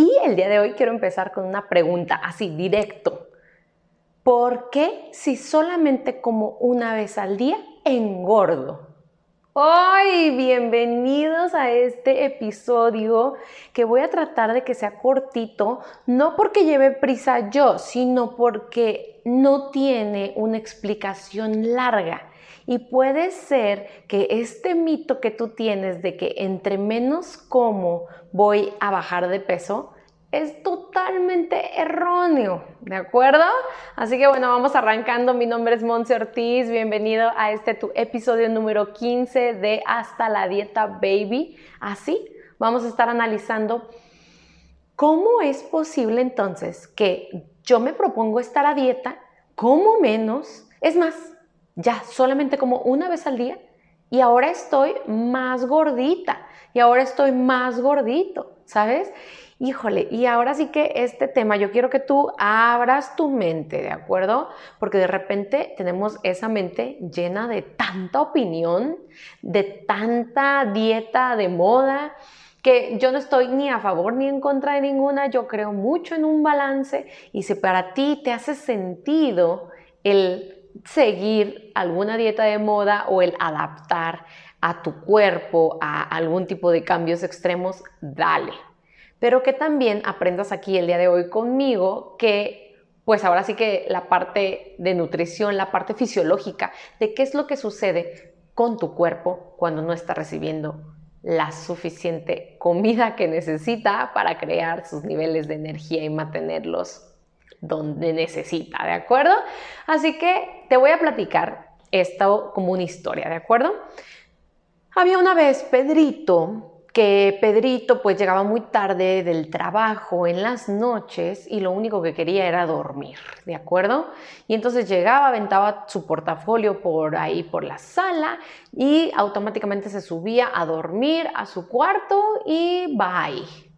Y el día de hoy quiero empezar con una pregunta así, directo. ¿Por qué si solamente como una vez al día engordo? Hoy, bienvenidos a este episodio que voy a tratar de que sea cortito, no porque lleve prisa yo, sino porque no tiene una explicación larga. Y puede ser que este mito que tú tienes de que entre menos como voy a bajar de peso, es totalmente erróneo, ¿de acuerdo? Así que bueno, vamos arrancando. Mi nombre es Monse Ortiz. Bienvenido a este tu episodio número 15 de Hasta la Dieta Baby. Así vamos a estar analizando cómo es posible entonces que yo me propongo estar a dieta, como menos, es más, ya solamente como una vez al día y ahora estoy más gordita y ahora estoy más gordito, ¿sabes? Híjole, y ahora sí que este tema, yo quiero que tú abras tu mente, ¿de acuerdo? Porque de repente tenemos esa mente llena de tanta opinión, de tanta dieta de moda, que yo no estoy ni a favor ni en contra de ninguna, yo creo mucho en un balance y si para ti te hace sentido el seguir alguna dieta de moda o el adaptar a tu cuerpo a algún tipo de cambios extremos, dale. Pero que también aprendas aquí el día de hoy conmigo que pues ahora sí que la parte de nutrición, la parte fisiológica, de qué es lo que sucede con tu cuerpo cuando no está recibiendo la suficiente comida que necesita para crear sus niveles de energía y mantenerlos donde necesita, ¿de acuerdo? Así que te voy a platicar esto como una historia, ¿de acuerdo? Había una vez Pedrito, que Pedrito pues llegaba muy tarde del trabajo en las noches y lo único que quería era dormir, ¿de acuerdo? Y entonces llegaba, aventaba su portafolio por ahí por la sala y automáticamente se subía a dormir a su cuarto y bye.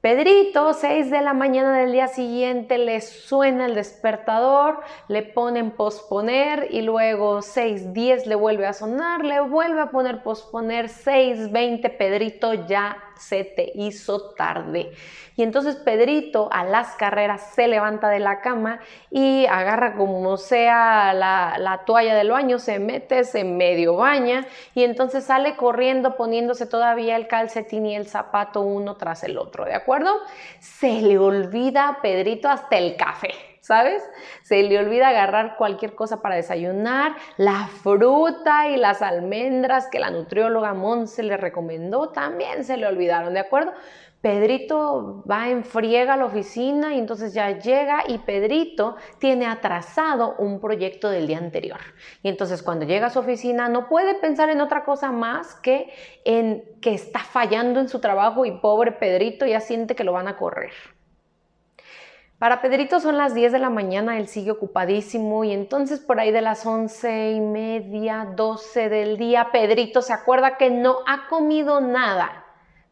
Pedrito, 6 de la mañana del día siguiente, le suena el despertador, le ponen posponer y luego 6.10 le vuelve a sonar, le vuelve a poner posponer, 6.20 Pedrito ya se te hizo tarde. Y entonces Pedrito a las carreras se levanta de la cama y agarra como sea la, la toalla del baño, se mete, se medio baña y entonces sale corriendo poniéndose todavía el calcetín y el zapato uno tras el otro, ¿de acuerdo? Se le olvida a Pedrito hasta el café. ¿Sabes? Se le olvida agarrar cualquier cosa para desayunar, la fruta y las almendras que la nutrióloga Monse le recomendó también se le olvidaron, ¿de acuerdo? Pedrito va en friega a la oficina y entonces ya llega y Pedrito tiene atrasado un proyecto del día anterior. Y entonces cuando llega a su oficina no puede pensar en otra cosa más que en que está fallando en su trabajo y pobre Pedrito ya siente que lo van a correr. Para Pedrito son las 10 de la mañana, él sigue ocupadísimo y entonces por ahí de las 11 y media, 12 del día, Pedrito se acuerda que no ha comido nada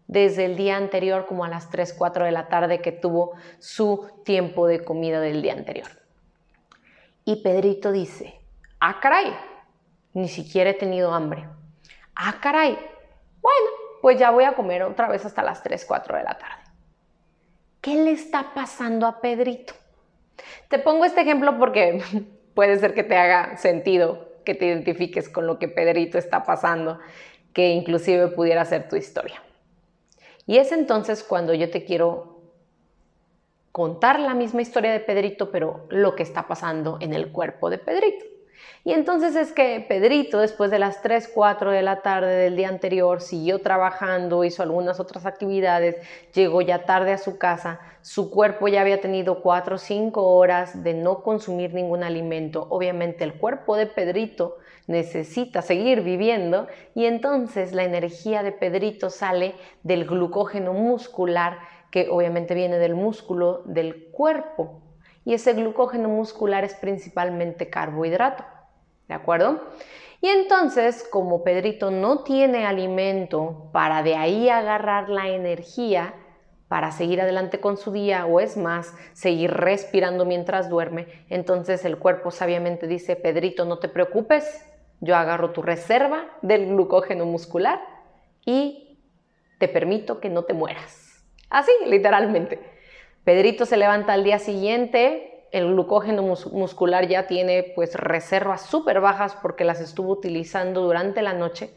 desde el día anterior, como a las 3, 4 de la tarde que tuvo su tiempo de comida del día anterior. Y Pedrito dice, ah, caray, ni siquiera he tenido hambre. Ah, caray, bueno, pues ya voy a comer otra vez hasta las 3, 4 de la tarde. ¿Qué le está pasando a Pedrito? Te pongo este ejemplo porque puede ser que te haga sentido, que te identifiques con lo que Pedrito está pasando, que inclusive pudiera ser tu historia. Y es entonces cuando yo te quiero contar la misma historia de Pedrito, pero lo que está pasando en el cuerpo de Pedrito. Y entonces es que Pedrito, después de las 3, 4 de la tarde del día anterior, siguió trabajando, hizo algunas otras actividades, llegó ya tarde a su casa, su cuerpo ya había tenido 4 o 5 horas de no consumir ningún alimento. Obviamente el cuerpo de Pedrito necesita seguir viviendo y entonces la energía de Pedrito sale del glucógeno muscular que obviamente viene del músculo del cuerpo. Y ese glucógeno muscular es principalmente carbohidrato. ¿De acuerdo? Y entonces, como Pedrito no tiene alimento para de ahí agarrar la energía para seguir adelante con su día o es más, seguir respirando mientras duerme, entonces el cuerpo sabiamente dice, Pedrito, no te preocupes, yo agarro tu reserva del glucógeno muscular y te permito que no te mueras. Así, literalmente. Pedrito se levanta al día siguiente, el glucógeno muscular ya tiene pues reservas súper bajas porque las estuvo utilizando durante la noche,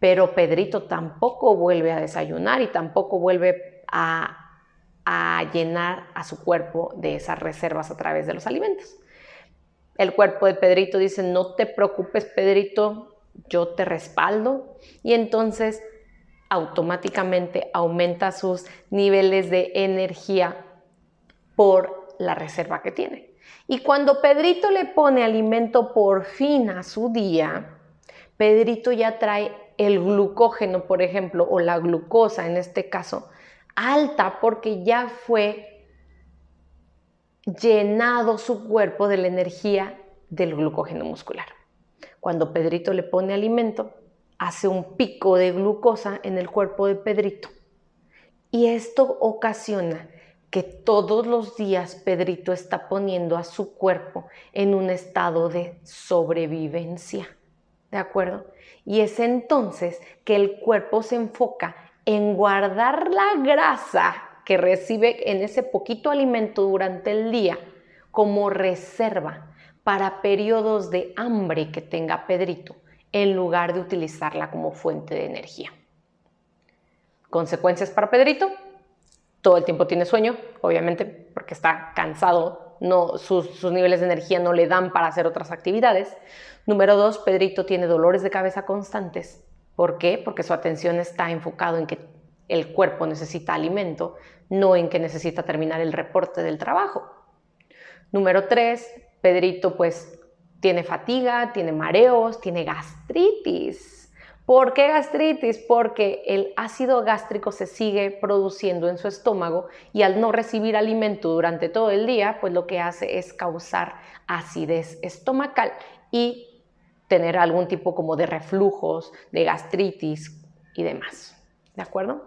pero Pedrito tampoco vuelve a desayunar y tampoco vuelve a, a llenar a su cuerpo de esas reservas a través de los alimentos. El cuerpo de Pedrito dice, no te preocupes Pedrito, yo te respaldo y entonces automáticamente aumenta sus niveles de energía por la reserva que tiene. Y cuando Pedrito le pone alimento por fin a su día, Pedrito ya trae el glucógeno, por ejemplo, o la glucosa en este caso, alta porque ya fue llenado su cuerpo de la energía del glucógeno muscular. Cuando Pedrito le pone alimento, hace un pico de glucosa en el cuerpo de Pedrito. Y esto ocasiona que todos los días Pedrito está poniendo a su cuerpo en un estado de sobrevivencia. ¿De acuerdo? Y es entonces que el cuerpo se enfoca en guardar la grasa que recibe en ese poquito alimento durante el día como reserva para periodos de hambre que tenga Pedrito, en lugar de utilizarla como fuente de energía. ¿Consecuencias para Pedrito? Todo el tiempo tiene sueño, obviamente porque está cansado, no, sus, niveles de energía no le dan para hacer otras actividades. Número dos, Pedrito tiene dolores de cabeza constantes. ¿Por qué? Porque su atención está enfocado en que el cuerpo necesita alimento, no en que necesita terminar el reporte del trabajo. Número tres, Pedrito pues tiene fatiga, tiene mareos, tiene gastritis. ¿Por qué gastritis? Porque el ácido gástrico se sigue produciendo en su estómago y al no recibir alimento durante todo el día, pues lo que hace es causar acidez estomacal y tener algún tipo como de reflujos, de gastritis y demás. ¿De acuerdo?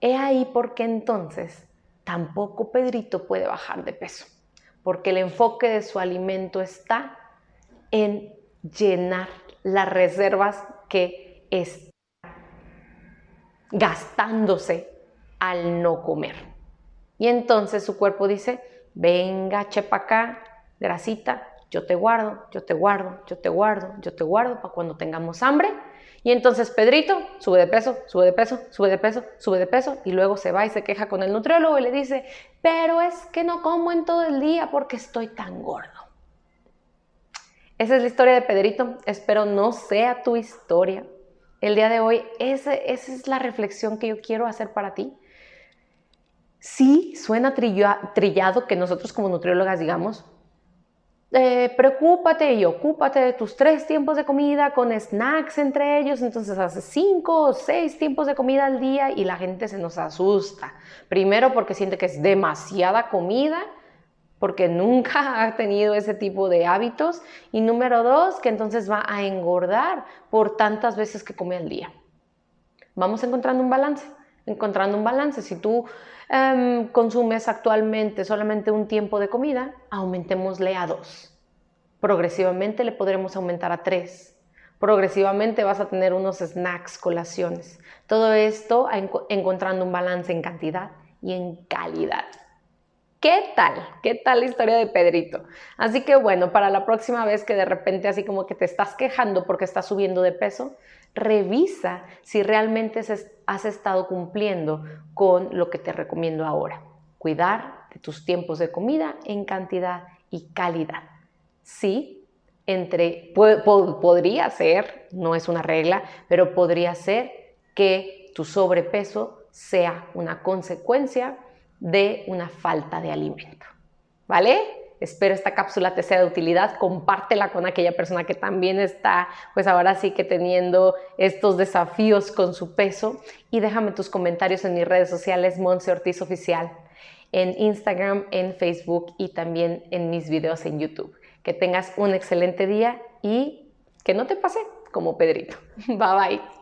He ahí porque entonces tampoco Pedrito puede bajar de peso, porque el enfoque de su alimento está en llenar las reservas que está gastándose al no comer. Y entonces su cuerpo dice, venga, chepa acá, grasita, yo te guardo, yo te guardo, yo te guardo, yo te guardo para cuando tengamos hambre. Y entonces Pedrito sube de peso, sube de peso, sube de peso, sube de peso y luego se va y se queja con el nutriólogo y le dice, pero es que no como en todo el día porque estoy tan gordo. Esa es la historia de Pedrito. Espero no sea tu historia. El día de hoy, esa, es la reflexión que yo quiero hacer para ti. Sí, suena trillado que nosotros como nutriólogas digamos, eh, preocúpate y ocúpate de tus tres tiempos de comida con snacks entre ellos, entonces haces cinco o seis tiempos de comida al día y la gente se nos asusta. Primero porque siente que es demasiada comida porque nunca ha tenido ese tipo de hábitos. Y número dos, que entonces va a engordar por tantas veces que come al día. Vamos encontrando un balance, encontrando un balance. Si tú em, consumes actualmente solamente un tiempo de comida, aumentémosle a dos. Progresivamente le podremos aumentar a tres. Progresivamente vas a tener unos snacks, colaciones. Todo esto encontrando un balance en cantidad y en calidad. ¿Qué tal? ¿Qué tal la historia de Pedrito? Así que bueno, para la próxima vez que de repente así como que te estás quejando porque estás subiendo de peso, revisa si realmente has estado cumpliendo con lo que te recomiendo ahora. Cuidar de tus tiempos de comida en cantidad y calidad. Sí, entre, podría ser, no es una regla, pero podría ser que tu sobrepeso sea una consecuencia de una falta de alimento. ¿Vale? Espero esta cápsula te sea de utilidad. Compártela con aquella persona que también está, pues ahora sí que teniendo estos desafíos con su peso. Y déjame tus comentarios en mis redes sociales, Monse Ortiz Oficial, en Instagram, en Facebook y también en mis videos en YouTube. Que tengas un excelente día y que no te pase como Pedrito. Bye bye.